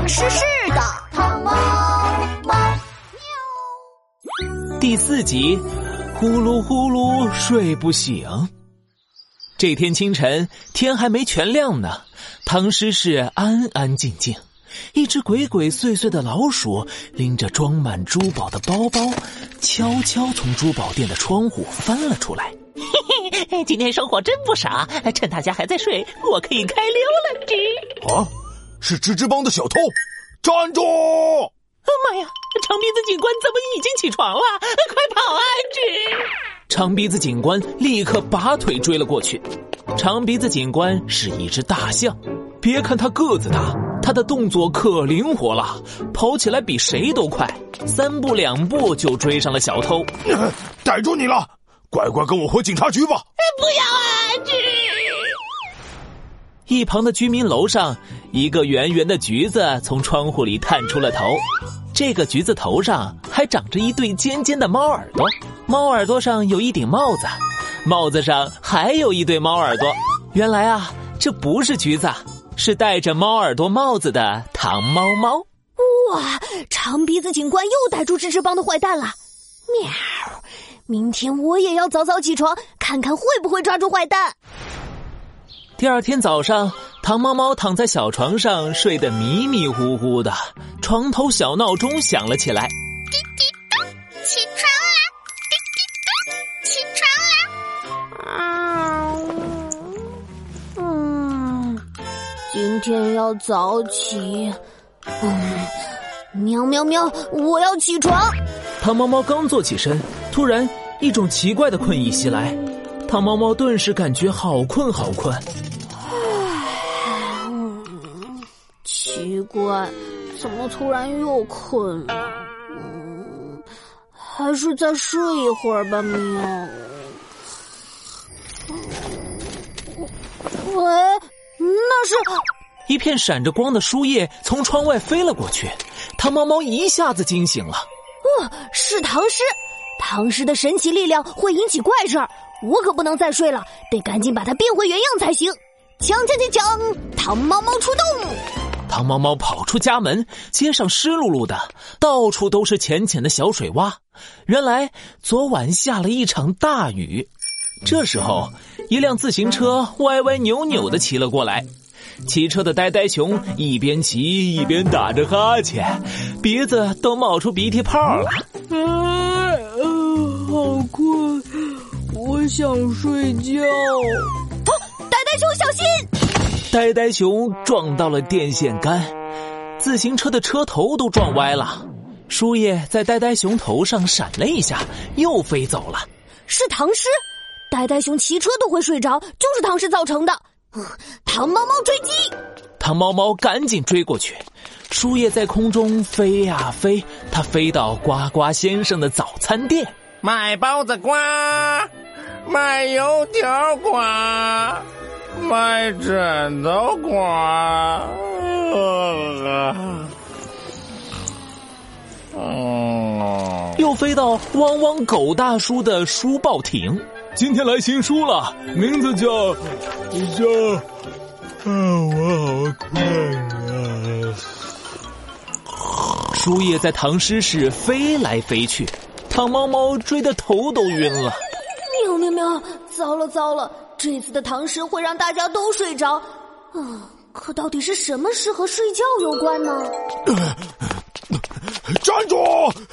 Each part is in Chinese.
唐诗诗的汤猫猫喵。第四集，呼噜呼噜睡不醒。这天清晨，天还没全亮呢，唐诗诗安安静静。一只鬼鬼祟祟的老鼠拎着装满珠宝的包包，悄悄从珠宝店的窗户翻了出来。嘿嘿，今天收获真不少，趁大家还在睡，我可以开溜了。是吱吱帮的小偷！站住！妈呀，长鼻子警官怎么已经起床了？快跑啊！吱！长鼻子警官立刻拔腿追了过去。长鼻子警官是一只大象，别看他个子大。他的动作可灵活了，跑起来比谁都快，三步两步就追上了小偷。逮住你了，乖乖跟我回警察局吧！不要啊！这一旁的居民楼上，一个圆圆的橘子从窗户里探出了头。这个橘子头上还长着一对尖尖的猫耳朵，猫耳朵上有一顶帽子，帽子上还有一对猫耳朵。原来啊，这不是橘子。是戴着猫耳朵帽子的糖猫猫。哇！长鼻子警官又逮住吱吱帮的坏蛋了。喵！明天我也要早早起床，看看会不会抓住坏蛋。第二天早上，糖猫猫躺在小床上睡得迷迷糊糊的，床头小闹钟响了起来。滴滴咚，起床啦！滴滴咚，起床啦！嗯今天要早起，嗯，喵喵喵！我要起床。糖猫猫刚坐起身，突然一种奇怪的困意袭来，糖猫猫顿时感觉好困好困。奇怪，怎么突然又困了？嗯，还是再睡一会儿吧，喵。喂。那是，一片闪着光的书叶从窗外飞了过去，汤猫猫一下子惊醒了。哦，是唐诗，唐诗的神奇力量会引起怪事儿，我可不能再睡了，得赶紧把它变回原样才行。锵锵锵锵，糖猫猫出动！糖猫猫跑出家门，街上湿漉漉的，到处都是浅浅的小水洼。原来昨晚下了一场大雨。这时候，一辆自行车歪歪扭扭的骑了过来。骑车的呆呆熊一边骑一边打着哈欠，鼻子都冒出鼻涕泡了。啊，好困，我想睡觉。啊，呆呆熊小心！呆呆熊撞到了电线杆，自行车的车头都撞歪了。树叶在呆呆熊头上闪了一下，又飞走了。是唐诗。呆呆熊骑车都会睡着，就是唐诗造成的。唐猫猫追击，唐猫猫赶紧追过去。树叶在空中飞呀飞，它飞到呱呱先生的早餐店，卖包子呱，卖油条呱，卖枕头呱。哦，又飞到汪汪狗大叔的书报亭。今天来新书了，名字叫叫……啊，我好困啊！书页在唐诗室飞来飞去，唐猫猫追得头都晕了。喵喵喵！糟了糟了，这次的唐诗会让大家都睡着。啊，可到底是什么诗和睡觉有关呢？站住，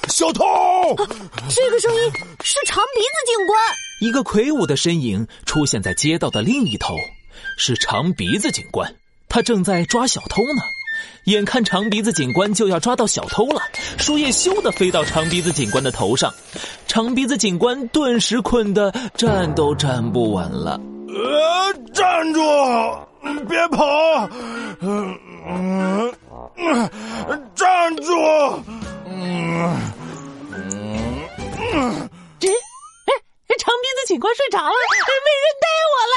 小偷！这个声音是长鼻子警官。一个魁梧的身影出现在街道的另一头，是长鼻子警官。他正在抓小偷呢。眼看长鼻子警官就要抓到小偷了，树叶咻的飞到长鼻子警官的头上，长鼻子警官顿时困得站都站不稳了。呃，站住！别跑！嗯嗯，站住！嗯嗯。长鼻子警官睡着了，没人带我了，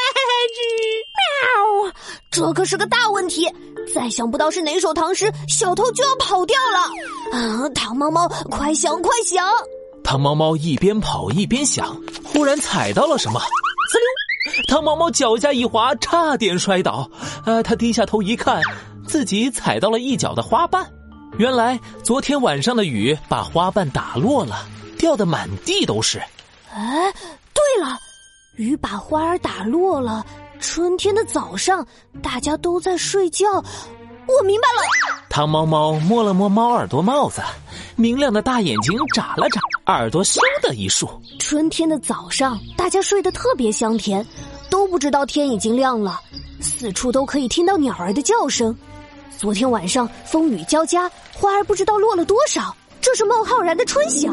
喵！这可是个大问题，再想不到是哪首唐诗，小偷就要跑掉了。啊，唐猫猫，快想快想！唐猫猫一边跑一边想，忽然踩到了什么，呲溜！糖猫猫脚下一滑，差点摔倒。呃，他低下头一看，自己踩到了一脚的花瓣。原来昨天晚上的雨把花瓣打落了，掉得满地都是。哎，对了，雨把花儿打落了。春天的早上，大家都在睡觉。我明白了。汤猫猫摸了摸猫耳朵帽子，明亮的大眼睛眨了眨，耳朵咻的一竖。春天的早上，大家睡得特别香甜，都不知道天已经亮了，四处都可以听到鸟儿的叫声。昨天晚上风雨交加，花儿不知道落了多少。这是孟浩然的《春晓》，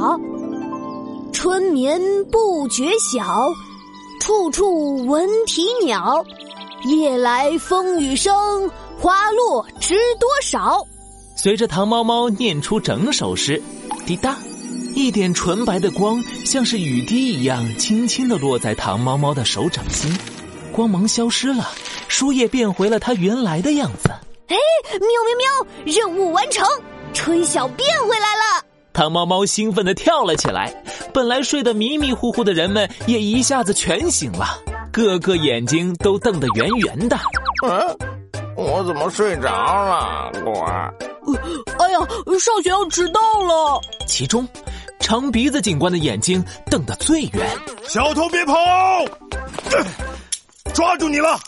春眠不觉晓，处处闻啼鸟。夜来风雨声，花落知多少。随着唐猫猫念出整首诗，滴答，一点纯白的光像是雨滴一样，轻轻的落在糖猫猫的手掌心，光芒消失了，书页变回了它原来的样子。哎，喵喵喵！任务完成，春晓变回来了。糖猫猫兴奋的跳了起来，本来睡得迷迷糊糊的人们也一下子全醒了，个个眼睛都瞪得圆圆的。嗯，我怎么睡着了？果儿，哎呀，上学要迟到了。其中，长鼻子警官的眼睛瞪得最圆。小偷别跑！抓住你了！